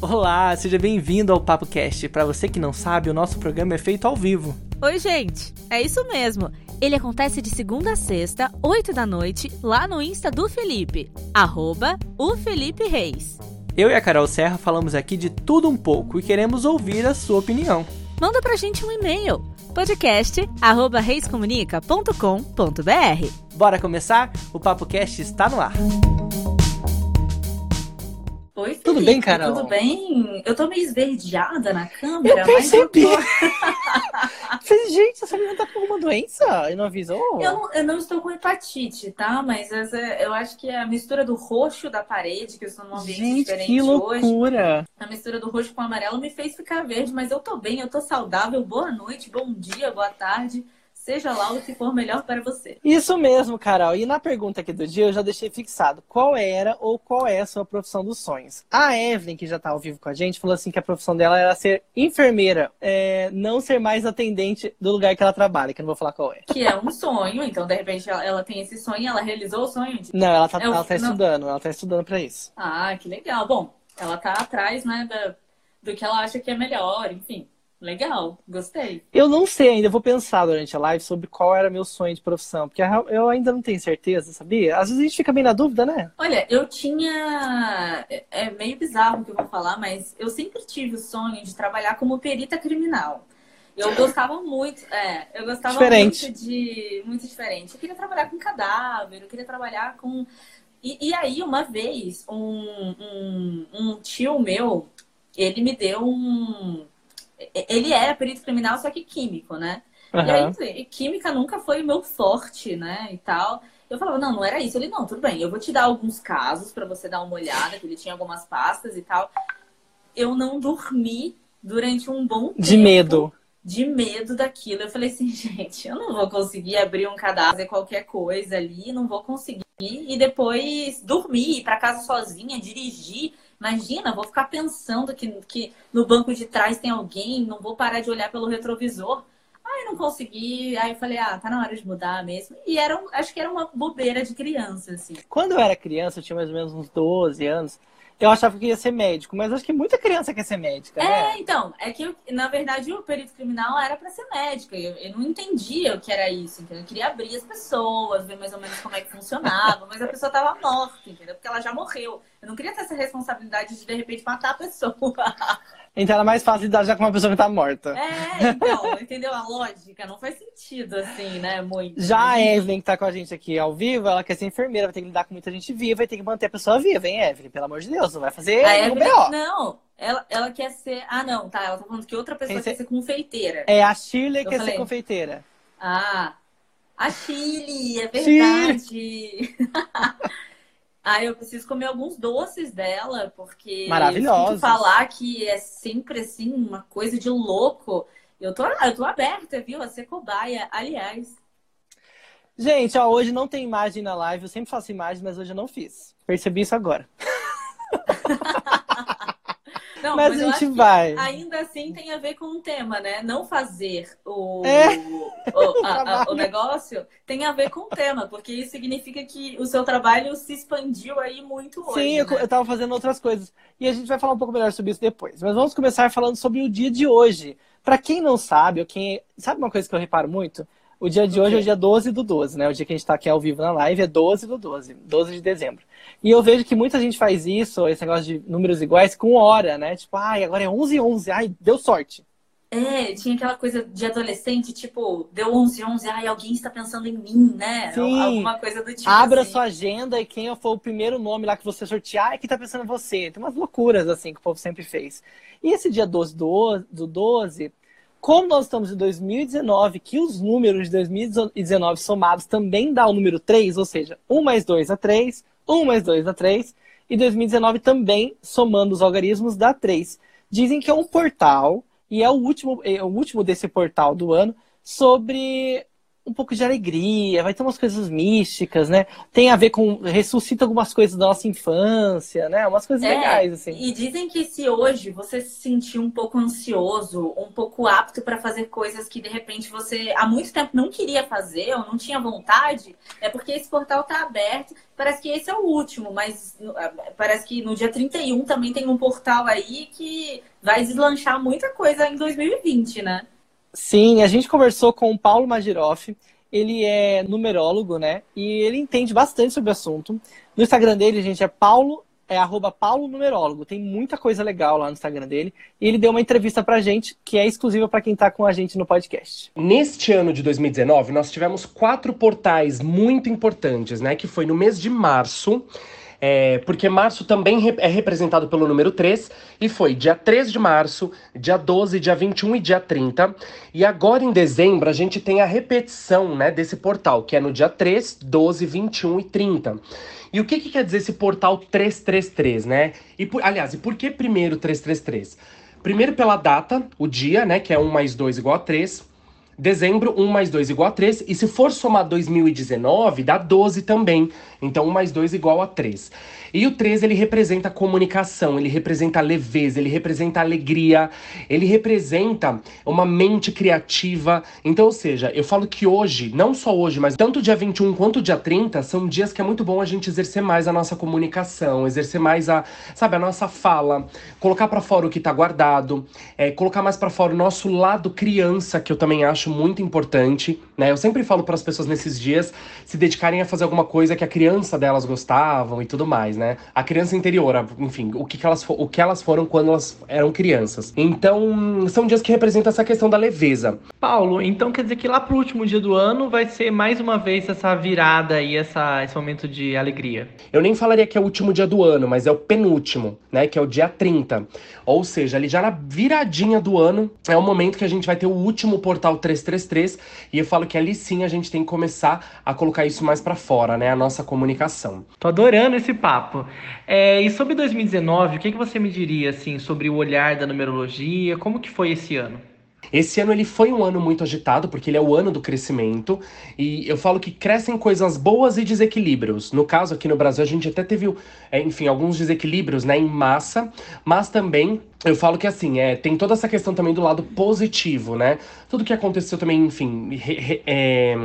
Olá, seja bem-vindo ao Papo Cast. Para você que não sabe, o nosso programa é feito ao vivo. Oi, gente. É isso mesmo. Ele acontece de segunda a sexta, 8 da noite, lá no Insta do Felipe, arroba o Felipe Reis. Eu e a Carol Serra falamos aqui de tudo um pouco e queremos ouvir a sua opinião. Manda pra gente um e-mail, podcast@reiscomunica.com.br. Bora começar? O Papo Cast está no ar. Oi, Felipe, Tudo bem, Carol? Tudo bem? Eu tô meio esverdeada na câmera, Eu mas eu, percebi. tô... Gente, essa menina tá com alguma doença e não avisou? eu, não, eu não estou com hepatite, tá? Mas essa- eu acho que é a mistura do roxo da parede, que eu estou num ambiente Gente, diferente que hoje. loucura! A mistura do roxo com o amarelo me fez ficar verde, mas eu tô bem, eu tô saudável. Boa noite, bom dia, boa tarde. Seja lá o que for melhor para você. Isso mesmo, Carol. E na pergunta aqui do dia eu já deixei fixado qual era ou qual é a sua profissão dos sonhos. A Evelyn, que já tá ao vivo com a gente, falou assim que a profissão dela era ser enfermeira, é, não ser mais atendente do lugar que ela trabalha, que eu não vou falar qual é. Que é um sonho, então de repente ela, ela tem esse sonho, ela realizou o sonho de Não, ela tá, É o- tá não. estudando, ela tá estudando pra isso. Ah, que legal. Bom, ela tá atrás, né, da- do que ela acha que é melhor, enfim. Legal, gostei. Eu não sei ainda, eu vou pensar durante a live sobre qual era meu sonho de profissão, porque eu ainda não tenho certeza, sabia? Às vezes a gente fica bem na dúvida, né? Olha, eu tinha. É é meio bizarro o que eu vou falar, mas eu sempre tive o sonho de trabalhar como perita criminal. Eu gostava muito, é, eu gostava Diferente. muito de. Muito diferente. Eu queria trabalhar com cadáver, eu queria trabalhar com. E, e aí, uma vez, um, um, um tio meu, ele me deu um. Ele era perito criminal, só que químico, né? E Aham. aí, química nunca foi o meu forte, né? E tal. Eu falava, não, não era isso. Ele, não, tudo bem, eu vou te dar alguns casos pra você dar uma olhada, que ele tinha algumas pastas e tal. Eu não dormi durante um bom tempo. De medo. De medo daquilo. Eu falei assim, gente, eu não vou conseguir abrir um cadáver, fazer qualquer coisa ali, não vou conseguir. E depois dormir, ir pra casa sozinha, dirigir. Imagina, vou ficar pensando que, que no banco de trás tem alguém, não vou parar de olhar pelo retrovisor. Aí não consegui, aí eu falei, ah, tá na hora de mudar mesmo. E era, acho que era uma bobeira de criança, assim. Quando eu era criança, eu tinha mais ou menos uns 12 anos, eu achava que ia ser médico, mas acho que muita criança quer ser médica, né? É, então, é que eu- na verdade o perito criminal era pra ser médica. Eu, eu não entendia o que era isso, entendeu? Eu queria abrir as pessoas, ver mais ou menos como é que funcionava, mas a pessoa tava morta, entendeu? Porque ela já morreu. Eu não queria ter essa responsabilidade de de repente matar a pessoa. Então era mais fácil lidar já com uma pessoa que tá morta. É, então, entendeu a lógica? Não faz sentido assim, né? Muito. Já a Evelyn, que tá com a gente aqui ao vivo, ela quer ser enfermeira, vai ter que lidar com muita gente viva, vai ter que manter a pessoa viva, hein, Evelyn? Pelo amor de Deus, não vai fazer A Evelyn, B.O. não, ela, ela quer ser. Ah, não, tá. Ela tá falando que outra pessoa Quem quer ser- ser confeiteira. É, a Shirley Eu quer falei. ser confeiteira. Ah, a Chile, é verdade. ah, eu preciso comer alguns doces dela, porque Maravilhosos. falar que é sempre assim, uma coisa de louco. Eu tô, eu tô aberta, viu? A ser cobaia. Aliás, Gente, ó, hoje não tem imagem na live, eu sempre faço imagem, mas hoje eu não fiz. Percebi isso agora. não, mas, eu a gente vai. ainda assim tem a ver com o tema, né? Não fazer o, É. o, a- a- o negócio tem a ver com o tema, porque isso significa que o seu trabalho se expandiu aí muito hoje. Sim, eu, né? eu tava fazendo outras coisas. E a gente vai falar um pouco melhor sobre isso depois. Mas vamos começar falando sobre o dia de hoje. Pra quem não sabe, ou quem. Sabe uma coisa que eu reparo muito? O dia de hoje é o dia 12 do 12, né? O dia que a gente tá aqui ao vivo na live é 12 do 12, 12 de dezembro. E eu vejo que muita gente faz isso, esse negócio de números iguais, com hora, né? Tipo, ai, agora é 11 11, ai, deu sorte. É, tinha aquela coisa de adolescente, tipo, deu 11, 11, ai, alguém está pensando em mim, né? Sim. Alguma coisa do tipo Abra assim. sua agenda e quem for o primeiro nome lá que você sortear é que tá pensando em você. Tem umas loucuras assim que o povo sempre fez. E esse dia 12 do, do 12, como nós estamos em 2019, que os números de 2019 somados também dá o número 3, ou seja, 1 mais 2 dá 3, 1 mais 2 dá 3, e 2019 também, somando os algarismos, dá 3. Dizem que é um portal, e é o último, é o último desse portal do ano, sobre um pouco de alegria, vai ter umas coisas místicas, né? Tem a ver com. ressuscita algumas coisas da nossa infância, né? Umas coisas é, legais, assim. E dizem que se hoje você se sentir um pouco ansioso, um pouco apto para fazer coisas que de repente você há muito tempo não queria fazer ou não tinha vontade, é porque esse portal tá aberto. Parece que esse é o último, mas parece que no dia 31 também tem um portal aí que vai deslanchar muita coisa em 2020, né? Sim, a gente conversou com o Paulo Magiroff. Ele é numerólogo, né? E ele entende bastante sobre o assunto. No Instagram dele, gente, é Paulo, é arroba Paulo Numerólogo. Tem muita coisa legal lá no Instagram dele. E ele deu uma entrevista pra gente, que é exclusiva para quem tá com a gente no podcast. Neste ano de 2019, nós tivemos quatro portais muito importantes, né? Que foi no mês de março. É, porque março também é representado pelo número 3, e foi dia 3 de março, dia 12, dia 21 e dia 30. E agora em dezembro a gente tem a repetição né, desse portal, que é no dia 3, 12, 21 e 30. E o que, que quer dizer esse portal 333, né? E por, aliás, e por que primeiro 333? Primeiro pela data, o dia, né, que é 1 mais 2 igual a 3. Dezembro, 1 mais 2 igual a 3. E se for somar 2019, dá 12 também. Então, 1 mais 2 igual a 3. E o 3, ele representa comunicação, ele representa leveza, ele representa alegria, ele representa uma mente criativa. Então, ou seja, eu falo que hoje, não só hoje, mas tanto dia 21 quanto dia 30, são dias que é muito bom a gente exercer mais a nossa comunicação, exercer mais a, sabe, a nossa fala, colocar para fora o que tá guardado, é, colocar mais para fora o nosso lado criança, que eu também acho muito importante, né? Eu sempre falo para as pessoas nesses dias se dedicarem a fazer alguma coisa que a criança delas gostavam e tudo mais, né? A criança interior, enfim, o que, que elas, o que elas foram quando elas eram crianças. Então, são dias que representam essa questão da leveza. Paulo, então quer dizer que lá pro último dia do ano vai ser mais uma vez essa virada e essa, esse momento de alegria? Eu nem falaria que é o último dia do ano, mas é o penúltimo, né? Que é o dia 30. Ou seja, ali já na viradinha do ano é o momento que a gente vai ter o último portal 333 e eu falo que ali sim a gente tem que começar a colocar isso mais para fora, né? A nossa comunicação. Tô adorando esse papo. É, e sobre 2019, o que, que você me diria assim sobre o olhar da numerologia? Como que foi esse ano? Esse ano ele foi um ano muito agitado, porque ele é o ano do crescimento, e eu falo que crescem coisas boas e desequilíbrios. No caso, aqui no Brasil, a gente até teve, é, enfim, alguns desequilíbrios né, em massa, mas também eu falo que assim, é, tem toda essa questão também do lado positivo, né? Tudo que aconteceu também, enfim, re, re, é,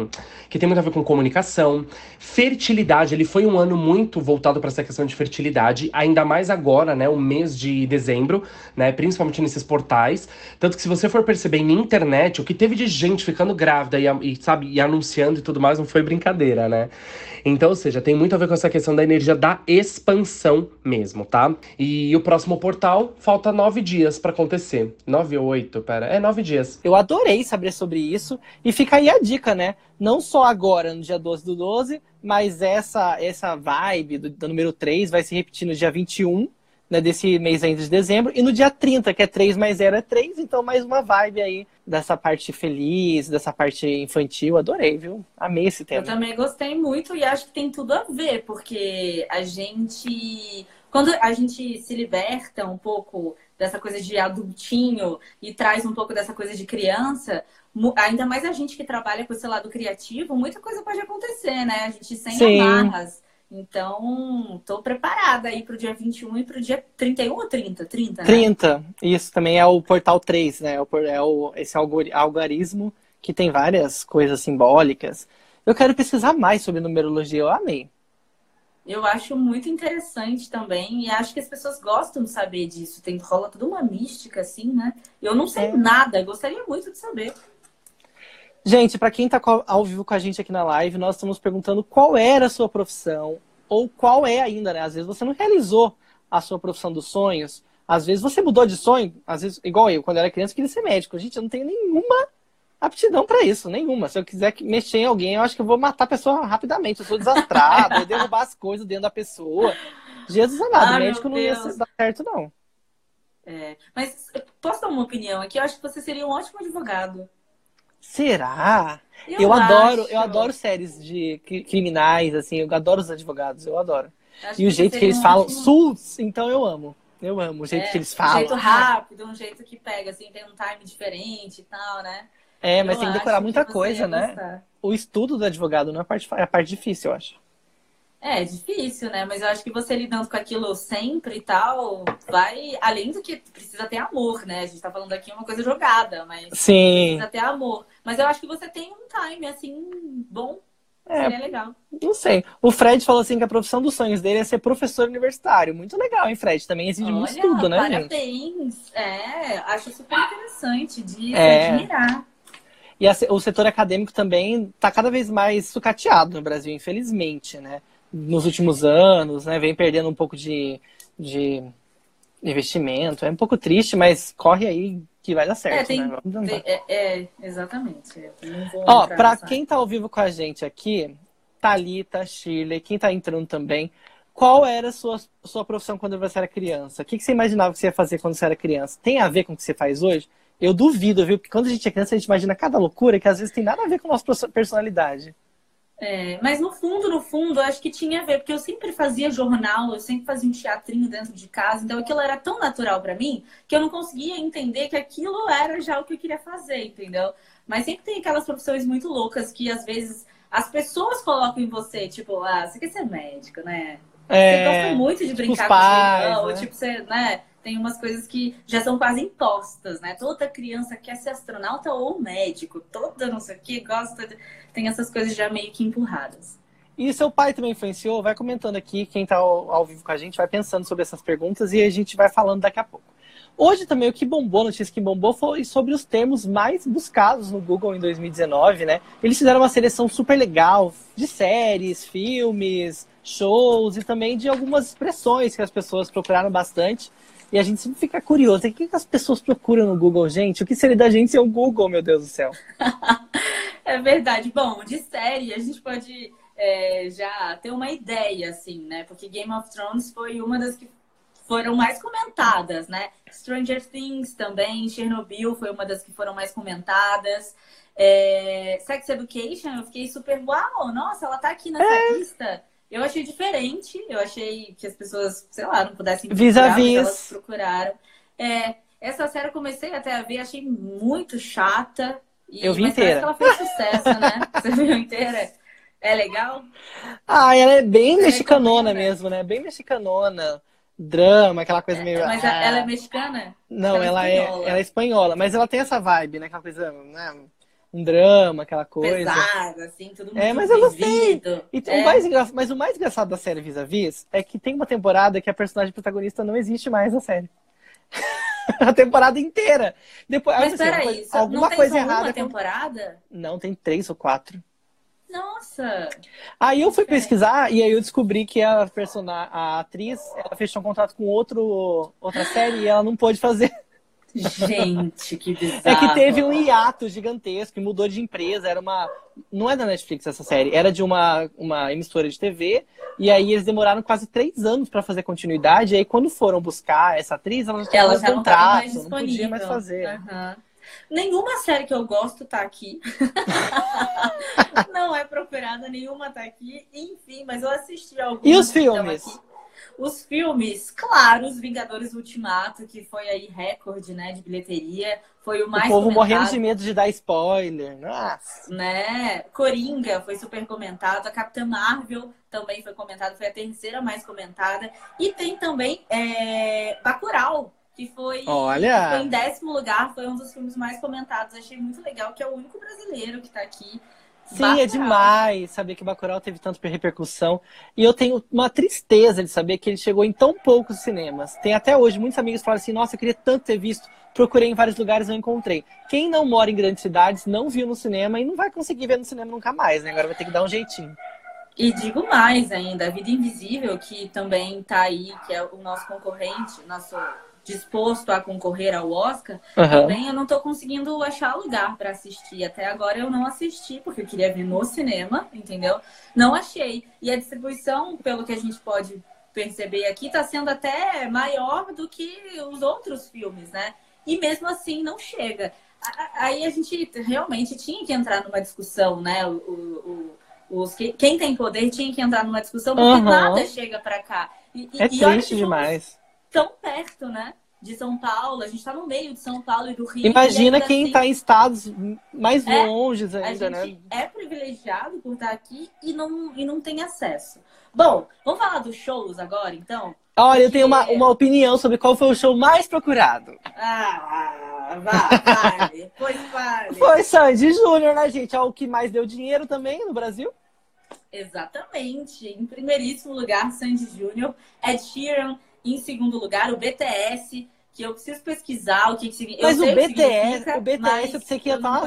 que tem muito a ver com comunicação. Fertilidade, ele foi um ano muito voltado para essa questão de fertilidade, ainda mais agora, né? O mês de dezembro, né? Principalmente nesses portais. Tanto que se você for perceber na internet, o que teve de gente ficando grávida e, e, sabe, e anunciando e tudo mais, não foi brincadeira, né? Então, ou seja, tem muito a ver com essa questão da energia da expansão mesmo, tá? E o próximo portal, falta nove dias para acontecer. Nove ou oito, pera. É nove dias. Eu adorei saber sobre isso. E fica aí a dica, né? Não só agora, no dia 12 do 12, mas essa, essa vibe do, do número 3 vai se repetir no dia 21 né, desse mês ainda de dezembro. E no dia 30, que é 3 mais 0 é 3, então mais uma vibe aí dessa parte feliz, dessa parte infantil. Adorei, viu? Amei esse tema. Eu também gostei muito e acho que tem tudo a ver, porque a gente. Quando a gente se liberta um pouco dessa coisa de adultinho e traz um pouco dessa coisa de criança, ainda mais a gente que trabalha com esse lado criativo, muita coisa pode acontecer, né? A gente sem Sim. amarras. Então, estou preparada aí para o dia 21 e para o dia 31 ou 30? 30, né? 30. Isso também é o portal 3, né? É o, esse algarismo que tem várias coisas simbólicas. Eu quero pesquisar mais sobre numerologia, eu amei. Eu acho muito interessante também e acho que as pessoas gostam de saber disso. Tem rola toda uma mística assim, né? Eu não sei é. nada, gostaria muito de saber. Gente, para quem está ao vivo com a gente aqui na live, nós estamos perguntando qual era a sua profissão, ou qual é ainda, né? Às vezes você não realizou a sua profissão dos sonhos, às vezes você mudou de sonho, às vezes, igual eu, quando eu era criança, eu queria ser médico. Gente, eu não tenho nenhuma aptidão para isso, nenhuma. Se eu quiser mexer em alguém, eu acho que eu vou matar a pessoa rapidamente. Eu sou desastrado, eu derrubar as coisas dentro da pessoa. Jesus amado, ah, médico não ia dar certo, não. É, mas posso dar uma opinião aqui? Eu acho que você seria um ótimo advogado. Será? Eu, eu adoro, eu adoro séries de criminais, assim, eu adoro os advogados, eu adoro. e o jeito que eles um falam, ótimo... SUS, então eu amo. Eu amo o jeito é, que eles falam. Um jeito rápido, um jeito que pega, assim, tem um time diferente e tal, né? É, mas Eu tem que decorar muita você coisa, né? gostar. O estudo do advogado não é a parte, é a parte difícil, eu acho. É difícil, né? Mas eu acho que você lidando com aquilo sempre e tal, vai. Além do que precisa ter amor, né? A gente tá falando aqui uma coisa jogada, mas Sim. precisa ter amor. Mas eu acho que você tem um time, assim, bom. É, Seria legal. não sei. O Fred falou assim que a profissão dos sonhos dele é ser professor universitário. Muito legal, hein, Fred? Também exige muito Olha, estudo, né, gente? parabéns. É, acho super interessante de É. admirar. E a o setor acadêmico também está cada vez mais sucateado no Brasil, infelizmente, né? Nos últimos anos, né? Vem perdendo um pouco de, de investimento. É um pouco triste, mas corre aí que vai dar certo, É, tem- né? Tentar. É, é, exatamente. Vou Ó, nessa- quem tá ao vivo com a gente aqui, Thalita, Shirley, quem tá entrando também, qual era a sua, sua profissão quando você era criança? O que, que você imaginava que você ia fazer quando você era criança? Tem a ver com o que você faz hoje? Eu duvido, viu? Porque quando a gente é criança, a gente imagina cada loucura que às vezes tem nada a ver com a nossa perso- personalidade. É, mas no fundo, no fundo, eu acho que tinha a ver, porque eu sempre fazia jornal, eu sempre fazia um teatrinho dentro de casa, então aquilo era tão natural pra mim que eu não conseguia entender que aquilo era já o que eu queria fazer, entendeu? Mas sempre tem aquelas profissões muito loucas que às vezes as pessoas colocam em você, tipo, ah, você quer ser médico, né? Você É, gosta muito de tipo brincar com pais, leão, né? tipo, você, né? Tem umas coisas que já são quase impostas, né? Toda criança quer ser astronauta ou médico, toda não sei o que gosta, de... tem essas coisas já meio que empurradas. E seu pai também influenciou? Vai comentando aqui, quem tá ao, ao vivo com a gente, vai pensando sobre essas perguntas e a gente vai falando daqui a pouco. Hoje também o que bombou, notícia que bombou foi sobre os termos mais buscados no Google em 2019, né? Eles fizeram uma seleção super legal de séries, filmes, shows e também de algumas expressões que as pessoas procuraram bastante. E a gente sempre fica curioso, o que, que as pessoas procuram no Google, gente? O que seria da gente sem o Google, meu Deus do céu? É verdade. Bom, de série a gente pode é, já ter uma ideia, assim, né? Porque Game of Thrones foi uma das que foram mais comentadas, né? Stranger Things também, Chernobyl foi uma das que foram mais comentadas. É, Sex Education, eu fiquei super, uau, nossa, ela tá aqui nessa lista. Eu achei diferente, eu achei que as pessoas, sei lá, não pudessem procurar, Vis-a-vis. mas elas procuraram. É, essa série eu comecei até a ver, achei muito chata. E, Eu vi inteira. que ela fez sucesso, né? Você viu inteira? É legal? Ah, ela é bem mexicanona recomenda. mesmo, né? Bem mexicanona. Drama, aquela coisa meio. Mas ah. ela é mexicana? Não, ela ela é é, espanhola. ela é espanhola, mas ela tem essa vibe, né? Aquela coisa, né? Um drama, aquela coisa. Pesada, assim, tudo muito É, mas eu gostei. E É. o mais engra... Mas o mais engraçado da série Vis-a-Vis é que tem uma temporada que a personagem protagonista não existe mais na série. a temporada inteira. Depois, Mas assim, peraí, só- alguma não tem coisa só errada. uma com- temporada? Não, tem três ou quatro. Nossa! Aí eu fui pesquisar e aí eu descobri que a personagem, a atriz, ela fechou um contrato com outro, outra série e ela não pôde fazer. Gente, que bizarro. É que teve um hiato gigantesco e mudou de empresa. Era uma. Não é da Netflix essa série, era de uma, uma emissora de TV. E aí eles demoraram quase três anos pra fazer continuidade. E aí, quando foram buscar essa atriz, ela já tinha Ela mais já não contrato, mais não disponível. podia mais fazer. Aham. Nenhuma série que eu gosto tá aqui. não é procurada, nenhuma tá aqui. Enfim, mas eu assisti algumas. E os filmes? Os filmes, claro, Os Vingadores Ultimato, que foi aí recorde, né, de bilheteria. Foi o mais o povo comentado, morrendo de medo de dar spoiler. Nossa. né? Coringa foi super comentado. A Capitã Marvel também foi comentada, foi a terceira mais comentada. E tem também é, Bacurau, que foi, Olha! que foi em décimo lugar, foi um dos filmes mais comentados. Achei muito legal, que é o único brasileiro que tá aqui. Sim, é Bacurau. demais saber que Bacurau teve tanta repercussão. E eu tenho uma tristeza de saber que ele chegou em tão poucos cinemas. Tem até hoje muitos amigos que falam assim: nossa, eu queria tanto ter visto. Procurei em vários lugares não encontrei. Quem não mora em grandes cidades não viu no cinema e não vai conseguir ver no cinema nunca mais, né? Agora vai ter que dar um jeitinho. E digo mais ainda, a Vida Invisível, que também tá aí, que é o nosso concorrente, nosso disposto a concorrer ao Oscar, Aham. Também eu não tô conseguindo achar lugar pra assistir. Até agora eu não assisti, porque eu queria ver no cinema, entendeu? Não achei. E a distribuição, pelo que a gente pode perceber aqui, tá sendo até maior do que os outros filmes, né? E mesmo assim não chega. Aí a gente realmente tinha que entrar numa discussão, né? O, o- os, que- quem tem poder tinha que entrar numa discussão, porque Aham. nada chega pra cá. E, e- É e olha triste que somos demais. Tão perto, né? de São Paulo, a gente está no meio de São Paulo e do Rio. Imagina quem está assim, em estados mais é, longes ainda, né? A gente é privilegiado por estar aqui e não, e não tem acesso. Bom, vamos falar dos shows agora, então? Olha, eu tenho uma, uma opinião sobre qual foi o show mais procurado. Ah, vai, pois vai. Foi Sandy Júnior, né, gente? É o que mais deu dinheiro também no Brasil. Exatamente. Em primeiríssimo lugar, Sandy Júnior. Ed Sheeran, em segundo lugar, o BTS, que eu preciso pesquisar o que, que significa. Mas o BTS, o BTS eu pensei que ia estar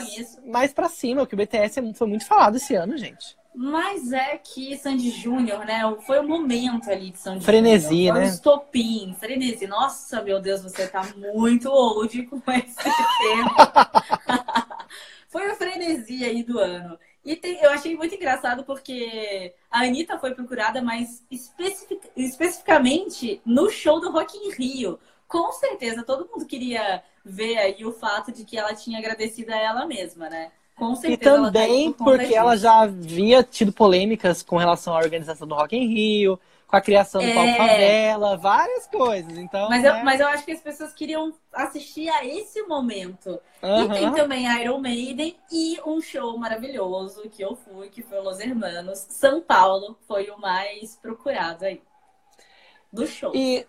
mais pra cima, porque o BTS foi muito falado esse ano, gente. Mas é que Sandy Júnior, né? Foi o momento ali de Sandy Frenesi, Júnior. né? Estopim, frenesi. Nossa, meu Deus, você tá muito old com esse tema. foi o frenesi aí do ano. E tem, eu achei muito engraçado porque a Anitta foi procurada, mas especific, especificamente no show do Rock in Rio. Com certeza, todo mundo queria ver aí o fato de que ela tinha agradecido a ela mesma, né? Com certeza. E também por porque disso. ela já havia tido polêmicas com relação à organização do Rock in Rio, com a criação do é... Palco Favela, várias coisas. Então, mas, eu, né? mas eu acho que as pessoas queriam assistir a esse momento. Uhum. E tem também Iron Maiden e um show maravilhoso que eu fui, que foi Los Hermanos. São Paulo foi o mais procurado aí. Do show. E,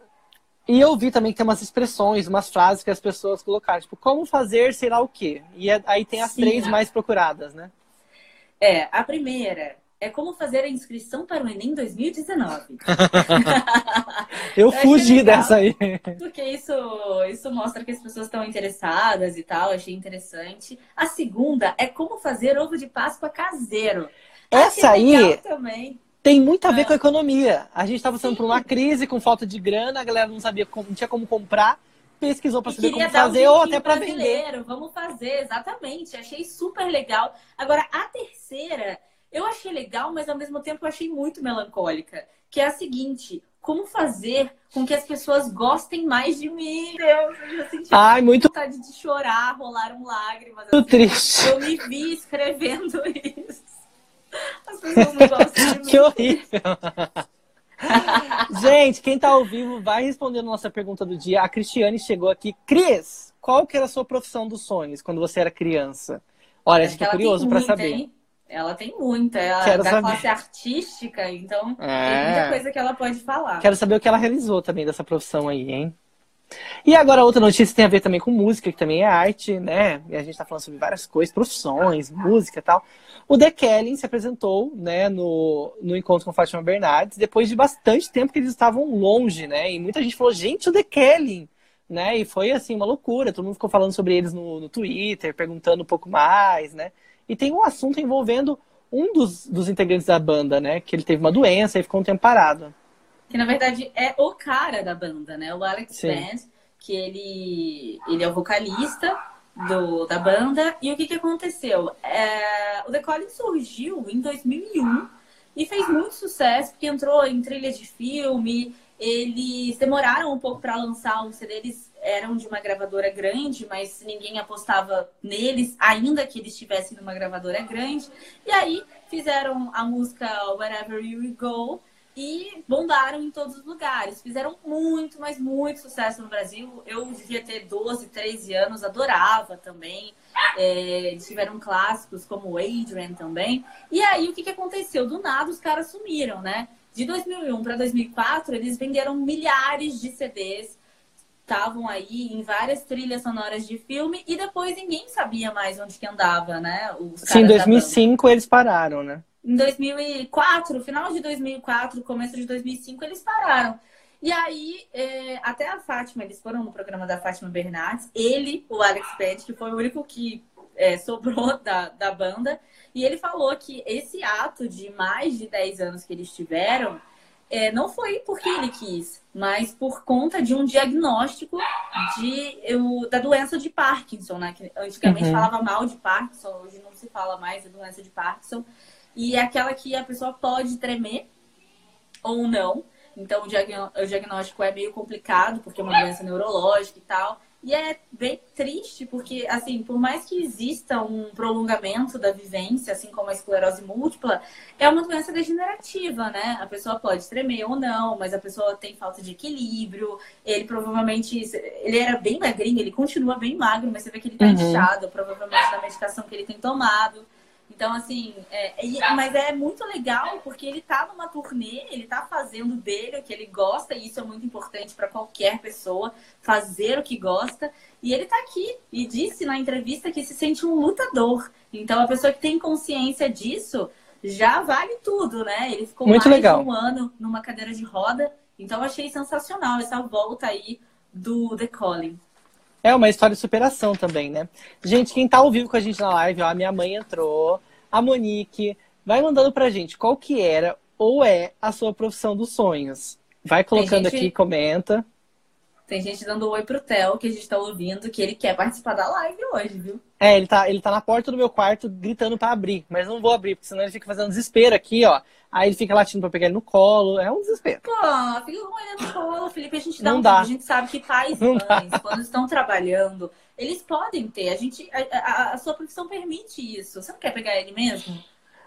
e eu vi também que tem umas expressões, umas frases que as pessoas colocaram, tipo, como fazer sei lá o quê. E é, aí tem as Sim, três mais procuradas, né? É, a primeira é como fazer a inscrição para o Enem 2019. eu, eu fugi dessa aí. Porque isso, isso mostra que as pessoas estão interessadas e tal, achei interessante. A segunda é como fazer ovo de Páscoa caseiro. Essa aí também. tem muito a ver ah. com a economia. A gente estava passando por uma crise com falta de grana, a galera não sabia como, não tinha como comprar pesquisou para saber como fazer um ou até para vender. Vamos fazer, exatamente. Achei super legal. Agora, a terceira eu achei legal, mas ao mesmo tempo eu achei muito melancólica. Que é a seguinte: como fazer com que as pessoas gostem mais de mim? Deus, eu já senti Ai, muito vontade de chorar, rolaram lágrimas. Muito assim. triste. Eu me vi escrevendo isso. As pessoas não gostam de mim. Que horrível. Gente, quem tá ao vivo vai respondendo nossa pergunta do dia. A Cristiane chegou aqui. Cris, qual que era a sua profissão dos sonhos quando você era criança? Olha, fiquei curioso para saber. Hein? Ela tem muita, ela Quero é da saber. classe artística, então é. tem muita coisa que ela pode falar. Quero saber o que ela realizou também dessa profissão aí, hein? E agora outra notícia tem a ver também com música, que também é arte, né? E a gente tá falando sobre várias coisas, profissões, música e tal. O The Kelly se apresentou, né, no, no encontro com Fátima Bernardes, depois de bastante tempo que eles estavam longe, né? E muita gente falou, gente, o The Kelly, né? E foi assim, uma loucura. Todo mundo ficou falando sobre eles no, no Twitter, perguntando um pouco mais, né? E tem um assunto envolvendo um dos, dos integrantes da banda, né? Que ele teve uma doença e ficou um tempo parado. Que na verdade é o cara da banda, né? O Alex Band, que ele, ele é o vocalista do, da banda. E o que, que aconteceu? É, o The Calling surgiu em 2001 e fez muito sucesso, porque entrou em trilhas de filme. Eles demoraram um pouco para lançar um CD, eles eram de uma gravadora grande, mas ninguém apostava neles, ainda que eles estivessem numa gravadora grande. E aí fizeram a música Wherever You Go e bombaram em todos os lugares. Fizeram muito, mas muito sucesso no Brasil. Eu devia ter 12, 13 anos, adorava também. É, tiveram clássicos como Adrian também. E aí o que, que aconteceu? Do nada os caras sumiram, né? De 2001 para 2004, eles venderam milhares de CDs estavam aí em várias trilhas sonoras de filme e depois ninguém sabia mais onde que andava, né? Os Sim, em 2005 eles pararam, né? Em 2004, final de 2004, começo de 2005, eles pararam. E aí, é, até a Fátima, eles foram no programa da Fátima Bernardes, ele, o Alex Pett, que foi o único que é, sobrou da, da banda, e ele falou que esse ato de mais de 10 anos que eles tiveram é, não foi porque ele quis, mas por conta de um diagnóstico de, eu, da doença de Parkinson, né? Que antigamente uhum. falava mal de Parkinson, hoje não se fala mais da doença de Parkinson. E é aquela que a pessoa pode tremer ou não. Então o, diagnóstico é meio complicado, porque é uma doença neurológica e tal. E é bem triste, porque, assim, por mais que exista um prolongamento da vivência, assim como a esclerose múltipla, é uma doença degenerativa, né? A pessoa pode tremer ou não, mas a pessoa tem falta de equilíbrio. Ele provavelmente. Ele era bem magrinho, ele continua bem magro, mas você vê que ele tá uhum. inchado, provavelmente da medicação que ele tem tomado. Então, assim, é, é, mas é muito legal porque ele tá numa turnê, ele tá fazendo dele o que ele gosta, e isso é muito importante para qualquer pessoa, fazer o que gosta. E ele tá aqui e disse na entrevista que se sente um lutador. Então, a pessoa que tem consciência disso já vale tudo, né? Ele ficou muito mais legal. de um ano numa cadeira de roda. Então, achei sensacional essa volta aí do The Calling. É uma história de superação também, né? Gente, quem tá ao vivo com a gente na live, ó, a minha mãe entrou, a Monique, vai mandando pra gente qual que era ou é a sua profissão dos sonhos. Vai colocando gente... aqui, comenta. Tem gente dando um oi pro Theo, que a gente tá ouvindo, que ele quer participar da live hoje, viu? É, ele tá, ele tá na porta do meu quarto gritando para abrir, mas não vou abrir, porque senão ele fica fazendo desespero aqui, ó. Aí ele fica latindo pra pegar ele no colo. É um desespero. Pô, fica com ele no colo, Felipe. A gente dá não um dá. A gente sabe que pais e mães, quando estão trabalhando, eles podem ter. A, gente, a, a, a, sua profissão permite isso. Você não quer pegar ele mesmo?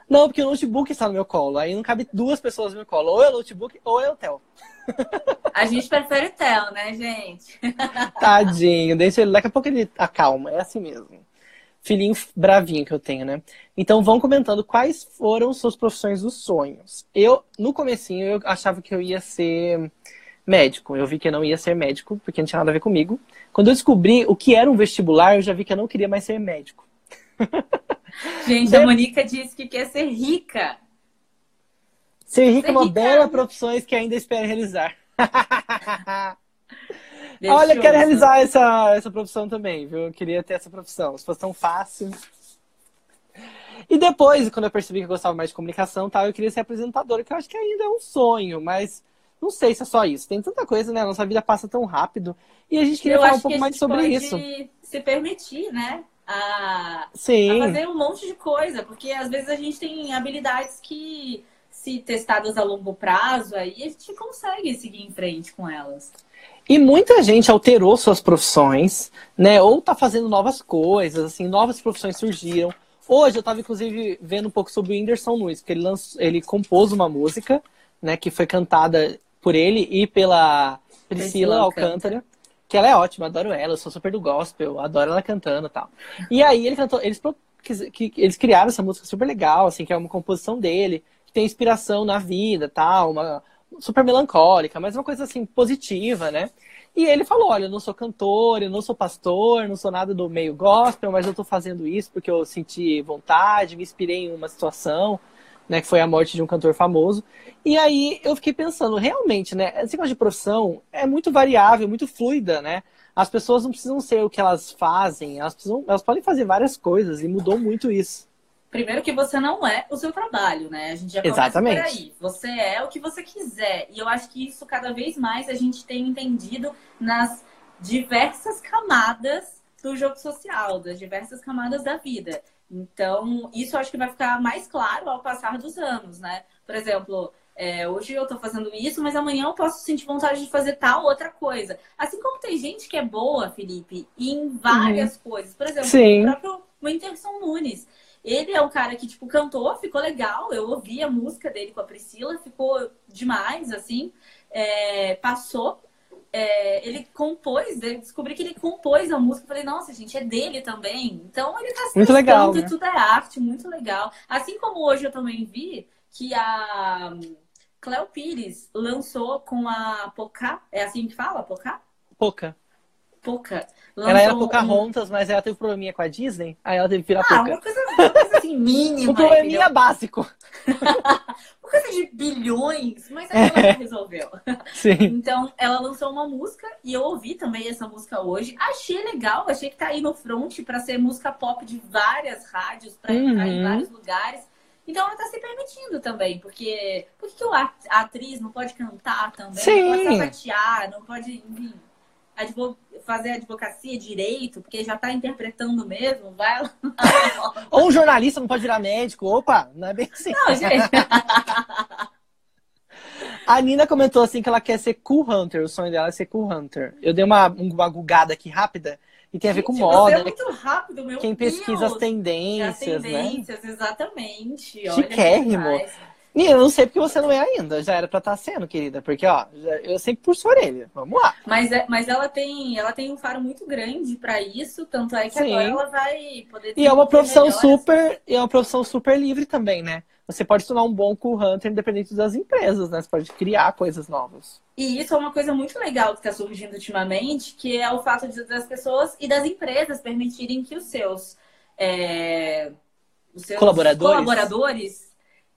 Não, porque o notebook está no meu colo. Aí não cabe duas pessoas no meu colo. Ou é o notebook ou é o Theo. A gente prefere o Theo, né, gente? Tadinho. Deixa ele. Daqui a pouco ele acalma. É assim mesmo filhinho bravinho que eu tenho, né? Então vão comentando quais foram suas profissões dos sonhos. Eu, no comecinho, eu achava que eu ia ser médico. Eu vi que eu não ia ser médico, porque não tinha nada a ver comigo. Quando eu descobri o que era um vestibular, eu já vi que eu não queria mais ser médico. Gente, a Monica disse que quer ser rica. Ser rica é uma bela profissão que ainda espera realizar. Olha, eu quero realizar essa, essa profissão também, viu? Eu queria ter essa profissão. Se fosse tão fácil. E depois, quando eu percebi que eu gostava mais de comunicação tal, eu queria ser apresentadora, que eu acho que ainda é um sonho, mas não sei se é só isso. Tem tanta coisa, né? Nossa vida passa tão rápido. E a gente queria eu falar um pouco mais sobre isso. Se permitir, né? A, Sim. a fazer um monte de coisa, porque às vezes a gente tem habilidades que, se testadas a longo prazo, aí a gente consegue seguir em frente com elas. E muita gente alterou suas profissões, né? Ou tá fazendo novas coisas, assim, novas profissões surgiram. Hoje eu estava inclusive vendo um pouco sobre o Whindersson Nunes, porque ele, lançou, ele compôs uma música, né, que foi cantada por ele e pela Priscila, Alcântara, que ela é ótima, adoro ela, eu sou super do gospel, adoro ela cantando e tal. E aí ele cantou, eles, eles criaram essa música super legal, assim, que é uma composição dele, que tem inspiração na vida, tal, uma super melancólica, mas uma coisa assim positiva, né? E ele falou: Olha, eu não sou cantor, eu não sou pastor, não sou nada do meio gospel, mas eu tô fazendo isso porque eu senti vontade, me inspirei em uma situação, né? Que foi a morte de um cantor famoso. E aí eu fiquei pensando, realmente, né? Esse negócio de profissão é muito variável, muito fluida, né? As pessoas não precisam ser o que elas fazem, elas, precisam, elas podem fazer várias coisas e mudou muito isso. Primeiro que você não é o seu trabalho, né? A gente já começa Exatamente. por aí. Você é o que você quiser. E eu acho que isso cada vez mais a gente tem entendido nas diversas camadas do jogo social, das diversas camadas da vida. Então, isso eu acho que vai ficar mais claro ao passar dos anos, né? Por exemplo, é, hoje eu tô fazendo isso, mas amanhã eu posso sentir vontade de fazer tal outra coisa. Assim como tem gente que é boa, Felipe, em várias uhum. coisas. Por exemplo, Sim. o próprio Winterson Nunes. Ele é um cara que, tipo, cantou, ficou legal. Eu ouvi a música dele com a Priscila, ficou demais, assim. É, passou. É, ele compôs, descobri que ele compôs a música. Falei, nossa, gente, é dele também. Então ele tá se muito legal, né? tudo é arte, muito legal. Assim como hoje eu também vi que a Cleo Pires lançou com a Pocá. É assim que fala, Pocá? Poca. Poca. Ela era Pocahontas, um... mas ela teve um probleminha com a Disney, aí ela teve que virar ah, Poca. Uma coisa, uma coisa assim mínima. um probleminha básico. uma coisa de bilhões, mas aí ela resolveu. Sim. Então, ela lançou uma música e eu ouvi também essa música hoje. Achei legal, achei que tá aí no front para ser música pop de várias rádios, para uhum. entrar em vários lugares. Então ela tá se permitindo também, porque por que a atriz não pode cantar também? Sim. Não pode sapatear, não pode, enfim fazer advocacia direito, porque já está interpretando mesmo, vai lá. Ou um jornalista não pode virar médico. Opa, não é bem assim. Não, gente. A Nina comentou assim que ela quer ser cool hunter, o sonho dela é ser cool hunter. Eu dei uma, uma gugada aqui rápida e tem a ver com Gente, moda. Você é né? muito rápido, meu Quem Deus. pesquisa as As tendências, né? tendências, exatamente. Olha Chiquérrimo. Nina, eu não sei porque você não é ainda. Já era pra estar sendo, querida. Porque, ó, eu sempre puxo a orelha. Vamos lá. Mas, é- mas ela tem, ela tem um faro muito grande pra isso, tanto é que Sim. agora ela vai poder E é uma profissão melhor super. E é uma profissão super livre também, né? Você pode tornar um bom cool hunter independente das empresas, né? Você pode criar coisas novas. E isso é uma coisa muito legal que está surgindo ultimamente, que é o fato de, das pessoas e das empresas permitirem que os seus, é, os seus Colaboradores. colaboradores,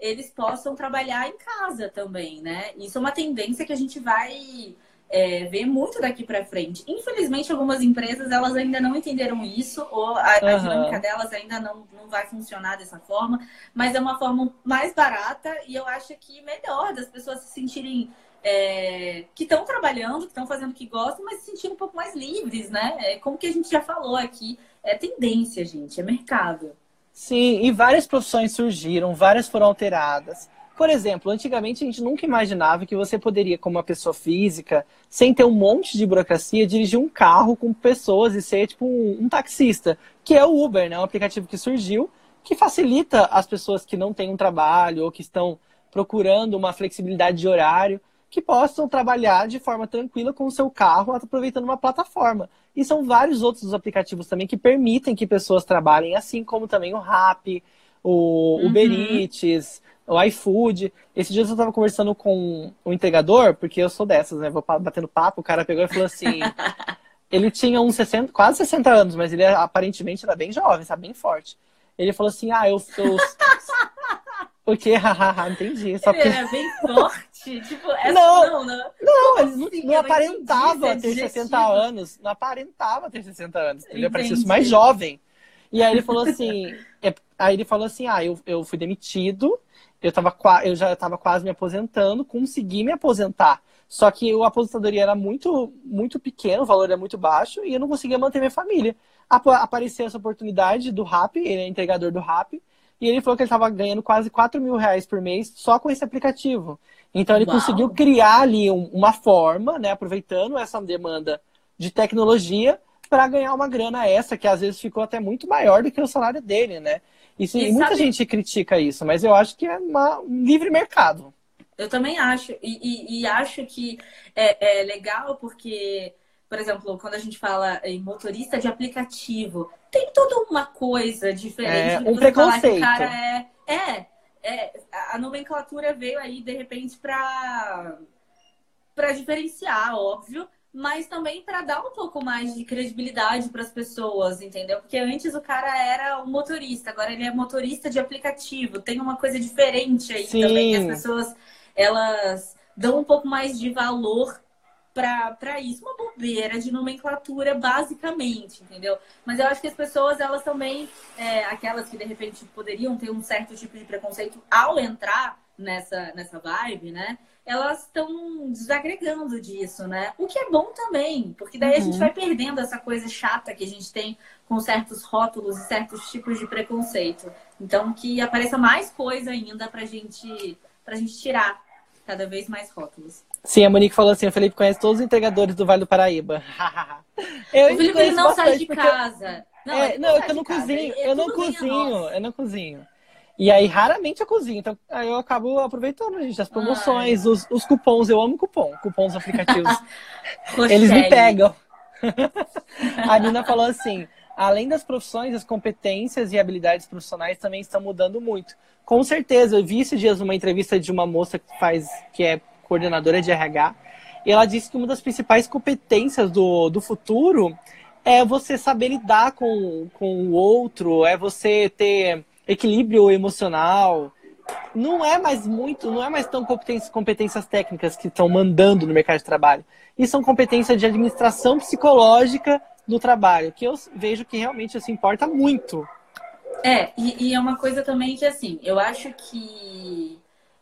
eles possam trabalhar em casa também, né? Isso é uma tendência que a gente vai é, ver muito daqui para frente. Infelizmente, algumas empresas elas ainda não entenderam isso, ou a, a Aham. dinâmica delas ainda não, não vai funcionar dessa forma, mas é uma forma mais barata e eu acho que melhor das pessoas se sentirem é, que estão trabalhando, que estão fazendo o que gostam, mas se sentirem um pouco mais livres, né? É, como que a gente já falou aqui, é tendência, gente, é mercado. Sim, e várias profissões surgiram, várias foram alteradas. Por exemplo, antigamente a gente nunca imaginava que você poderia, como uma pessoa física, sem ter um monte de burocracia, dirigir um carro com pessoas e ser tipo um, um taxista, que é o Uber, né? Um aplicativo que surgiu que facilita as pessoas que não têm um trabalho ou que estão procurando uma flexibilidade de horário, que possam trabalhar de forma tranquila com o seu carro, aproveitando uma plataforma. E são vários outros aplicativos também que permitem que pessoas trabalhem, assim como também o Rappi, o Uhum. Uber Eats, o iFood. Esse dia eu estava conversando com o entregador, porque eu sou dessas, né? Vou batendo papo, o cara pegou e falou assim. ele tinha uns 60, quase 60 anos, mas ele aparentemente era bem jovem, sabe? Bem forte. Ele falou assim: Ah, eu. eu... o quê? Hahaha, entendi. Só Ele porque. era bem forte, tipo, essa Não. não, não. Não, não, assim? não aparentava ter 60 adjetivo. anos. Não aparentava ter 60 anos. Ele parecia mais jovem. E aí ele falou assim. é- aí ele falou assim: ah, eu, eu fui demitido, eu, tava, eu já estava quase me aposentando, consegui me aposentar. Só que a aposentadoria era muito, muito pequena, o valor era muito baixo, e eu não conseguia manter minha família. Apa- Apareceu essa oportunidade do Rap, ele é entregador do Rap, e ele falou que ele estava ganhando quase 4 mil reais por mês só com esse aplicativo. Então ele Uau. conseguiu criar ali um- uma forma, né, aproveitando essa demanda de tecnologia para ganhar uma grana essa que às vezes ficou até muito maior do que o salário dele, né? E e muita sabe- gente critica isso, mas eu acho que é uma- um livre mercado. Eu também acho. E, e- e acho que é, é legal porque, por exemplo, quando a gente fala em motorista de aplicativo, tem toda uma coisa diferente É, um você falar que o preconceito. cara é. É, é, a nomenclatura veio aí, de repente, para para diferenciar, óbvio, mas também para dar um pouco mais de credibilidade para as pessoas, entendeu? Porque antes o cara era um motorista, agora ele é motorista de aplicativo. Tem uma coisa diferente aí Sim. também que as pessoas elas dão um pouco mais de valor para isso, uma bobeira de nomenclatura, basicamente, entendeu? Mas eu acho que as pessoas, elas também, é, aquelas que de repente poderiam ter um certo tipo de preconceito ao entrar nessa, nessa vibe, né? Elas estão desagregando disso, né? O que é bom também, porque daí a gente Uhum. vai perdendo essa coisa chata que a gente tem com certos rótulos e certos tipos de preconceito. Então, que apareça mais coisa ainda pra gente, pra gente tirar cada vez mais rótulos. Sim, a Monique falou assim: o Felipe conhece todos os entregadores do Vale do Paraíba. eu O Felipe não sai de porque- casa. Não, é, não, é que eu não casa. cozinho, Ele- eu não cozinho, eu não cozinho. E aí, raramente eu cozinho. Então, aí eu acabo aproveitando, gente, as promoções, os, os cupons. Eu amo cupom, cupons aplicativos. Eles me pegam. a Nina falou assim: além das profissões, as competências e habilidades profissionais também estão mudando muito. Com certeza, eu vi esses dias uma entrevista de uma moça que faz, que é coordenadora de RH, e ela disse que uma das principais competências do, do futuro é você saber lidar com, com o outro, é você ter equilíbrio emocional. Não é mais muito, não é mais tão competências, competências técnicas que estão mandando no mercado de trabalho. E são competências de administração psicológica do trabalho, que eu vejo que realmente isso importa muito. É, e, e é uma coisa também que, assim, eu acho que.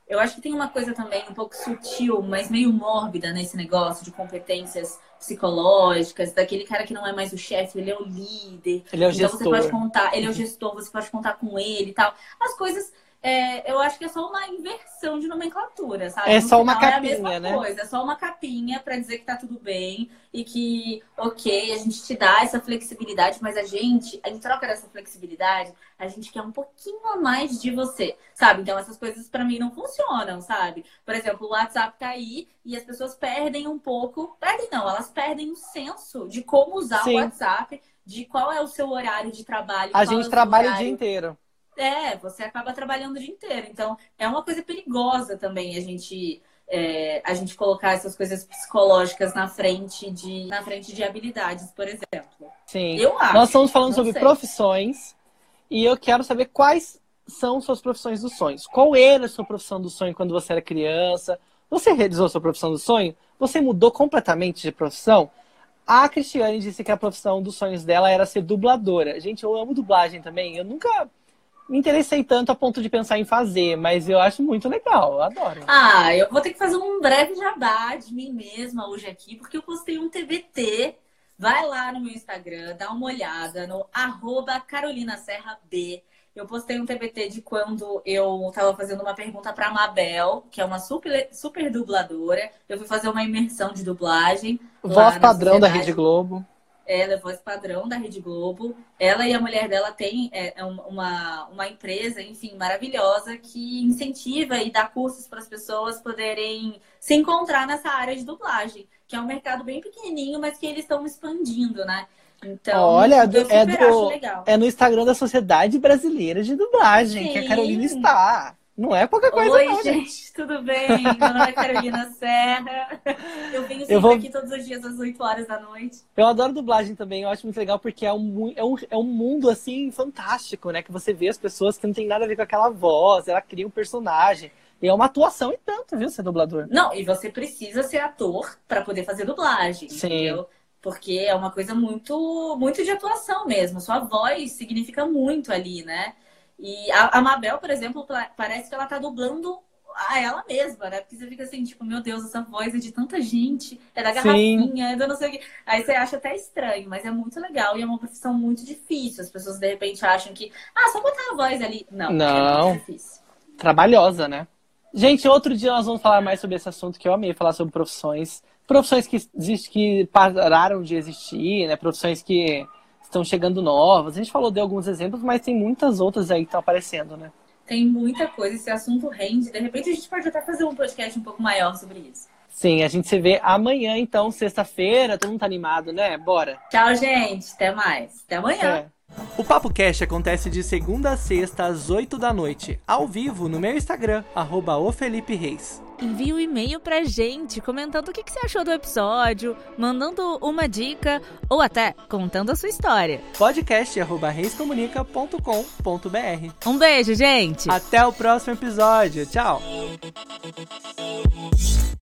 Eu acho que tem uma coisa também um pouco sutil, mas meio mórbida nesse negócio de competências psicológicas, daquele cara que não é mais o chefe, ele é o líder. Ele é o então você gestor. pode contar, ele é o gestor, você pode contar com ele e tal. As coisas é, eu acho que é só uma inversão de nomenclatura, sabe? É No só uma final, capinha, é a mesma né? Coisa, é só uma capinha para dizer que tá tudo bem e que, ok, a gente te dá essa flexibilidade, mas a gente, em troca dessa flexibilidade, a gente quer um pouquinho a mais de você, sabe? Então essas coisas para mim não funcionam, sabe? Por exemplo, o WhatsApp tá aí e as pessoas perdem um pouco, perdem não, elas perdem o senso de como usar Sim. o WhatsApp, de qual é o seu horário de trabalho. A é gente o seu trabalha o dia inteiro. É, você acaba trabalhando o dia inteiro. Então, é uma coisa perigosa também a gente, é, a gente colocar essas coisas psicológicas na frente de, na frente de habilidades, por exemplo. Sim. Eu acho. Nós estamos falando sobre sei. profissões e eu quero saber quais são suas profissões dos sonhos. Qual era a sua profissão do sonho quando você era criança? Você realizou a sua profissão do sonho? Você mudou completamente de profissão? A Cristiane disse que a profissão dos sonhos dela era ser dubladora. Gente, eu amo dublagem também. Eu nunca me interessei tanto a ponto de pensar em fazer, mas eu acho muito legal. Eu adoro. Ah, eu vou ter que fazer um breve jabá de mim mesma hoje aqui, porque eu postei um TBT. Vai lá no meu Instagram, dá uma olhada no arroba Carolina Serra B. Eu postei um TBT de quando eu tava fazendo uma pergunta pra Mabel, que é uma super, super dubladora. Eu fui fazer uma imersão de dublagem. Voz padrão da. Rede Globo. Ela é voz padrão da Rede Globo. Ela e a mulher dela têm é, é um- uma, uma empresa, enfim, maravilhosa que incentiva e dá cursos para as pessoas poderem se encontrar nessa área de dublagem, que é um mercado bem pequenininho, mas que eles estão expandindo, né? Então, Olha, eu do- super é acho do- legal. É no Instagram da Sociedade Brasileira de Dublagem, que a Sim. Carolina está. Não é pouca coisa, Oi, não, gente. gente, tudo bem? Meu nome é Carolina Serra. Eu venho sempre Eu vou- aqui todos os dias às 8 horas da noite. Eu adoro dublagem também, eu acho muito legal porque é um, é um, é um mundo assim fantástico, né? Que você vê as pessoas que não tem nada a ver com aquela voz, ela cria um personagem. E é uma atuação e tanto, viu, ser dublador. Não, e você precisa ser ator para poder fazer dublagem, Sim. entendeu? Porque é uma coisa muito, muito de atuação mesmo. Sua voz significa muito ali, né? E a, a Mabel, por exemplo, pa- parece que ela tá dublando a ela mesma, né? Porque você fica assim, tipo, meu Deus, essa voz é de tanta gente, é da Sim. garrafinha, é da não sei o quê. Aí você acha até estranho, mas é muito legal e é uma profissão muito difícil. As pessoas de repente acham que, ah, só botar a voz ali. Não, é Não. muito difícil. Trabalhosa, né? Gente, outro dia nós vamos falar mais sobre esse assunto que eu amei falar sobre profissões. Profissões que, que pararam de existir, né? Profissões que estão chegando novas. A gente falou de alguns exemplos, mas tem muitas outras aí que estão aparecendo, né? Tem muita coisa, esse assunto rende. De repente a gente pode até fazer um podcast um pouco maior sobre isso. Sim, a gente se vê amanhã, então, sexta-feira. Todo mundo tá animado, né? Bora. Tchau, gente. Até mais. Até amanhã. É. O Papo Cash acontece de segunda a sexta, às 8 da noite, ao vivo no meu Instagram, arroba o Felipe Reis. Envie um e-mail pra gente comentando o que que você achou do episódio, mandando uma dica ou até contando a sua história. Podcast arroba reiscomunica.com.br. Um beijo, gente! Até o próximo episódio. Tchau!